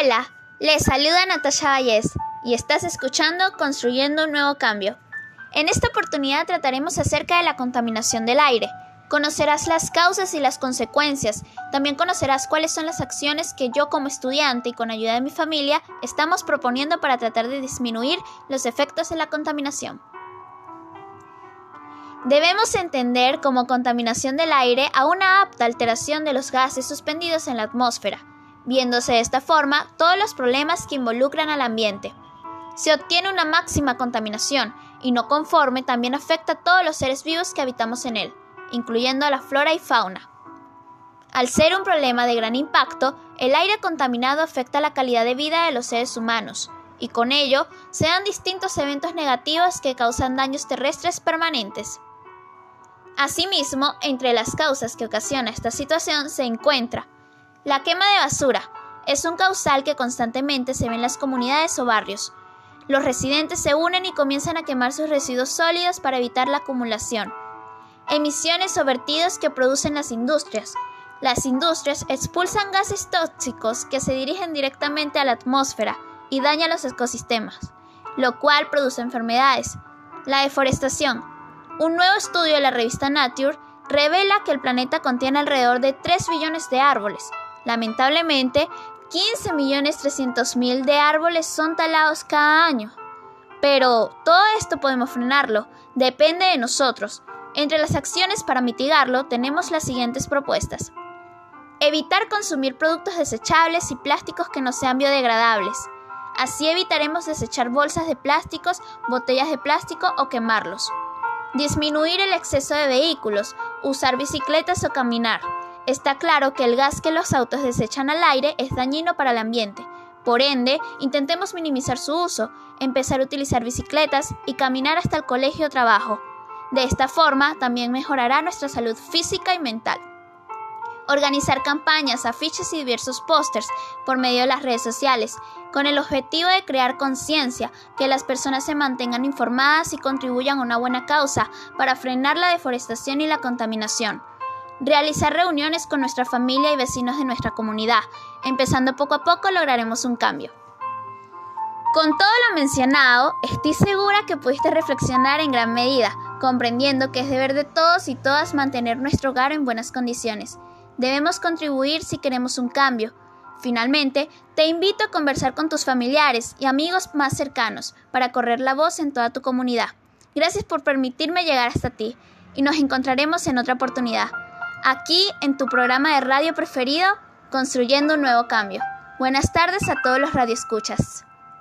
Hola, les saluda Natasha Valles y estás escuchando Construyendo un Nuevo Cambio. En esta oportunidad trataremos acerca de la contaminación del aire. Conocerás las causas y las consecuencias. También conocerás cuáles son las acciones que yo como estudiante y con ayuda de mi familia estamos proponiendo para tratar de disminuir los efectos de la contaminación. Debemos entender como contaminación del aire a una apta alteración de los gases suspendidos en la atmósfera, viéndose de esta forma todos los problemas que involucran al ambiente. Se obtiene una máxima contaminación y no conforme también afecta a todos los seres vivos que habitamos en él, incluyendo a la flora y fauna. Al ser un problema de gran impacto, el aire contaminado afecta la calidad de vida de los seres humanos, y con ello se dan distintos eventos negativos que causan daños terrestres permanentes. Asimismo, entre las causas que ocasiona esta situación se encuentra la quema de basura. Es un causal que constantemente se ve en las comunidades o barrios. Los residentes se unen y comienzan a quemar sus residuos sólidos para evitar la acumulación. Emisiones o vertidos que producen las industrias. Las industrias expulsan gases tóxicos que se dirigen directamente a la atmósfera y dañan los ecosistemas, lo cual produce enfermedades. La deforestación. Un nuevo estudio de la revista Nature revela que el planeta contiene alrededor de 3 billones de árboles. Lamentablemente, 15.300.000 de árboles son talados cada año. Pero todo esto podemos frenarlo, depende de nosotros. Entre las acciones para mitigarlo tenemos las siguientes propuestas. Evitar consumir productos desechables y plásticos que no sean biodegradables. Así evitaremos desechar bolsas de plásticos, botellas de plástico o quemarlos. Disminuir el exceso de vehículos, usar bicicletas o caminar. Está claro que el gas que los autos desechan al aire es dañino para el ambiente. Por ende, intentemos minimizar su uso, empezar a utilizar bicicletas y caminar hasta el colegio o trabajo. De esta forma, también mejorará nuestra salud física y mental. Organizar campañas, afiches y diversos pósters por medio de las redes sociales, con el objetivo de crear conciencia, que las personas se mantengan informadas y contribuyan a una buena causa para frenar la deforestación y la contaminación. Realizar reuniones con nuestra familia y vecinos de nuestra comunidad. Empezando poco a poco lograremos un cambio. Con todo lo mencionado, estoy segura que pudiste reflexionar en gran medida, comprendiendo que es deber de todos y todas mantener nuestro hogar en buenas condiciones. Debemos contribuir si queremos un cambio. Finalmente, te invito a conversar con tus familiares y amigos más cercanos para correr la voz en toda tu comunidad. Gracias por permitirme llegar hasta ti y nos encontraremos en otra oportunidad, aquí en tu programa de radio preferido, Construyendo un Nuevo Cambio. Buenas tardes a todos los radioescuchas.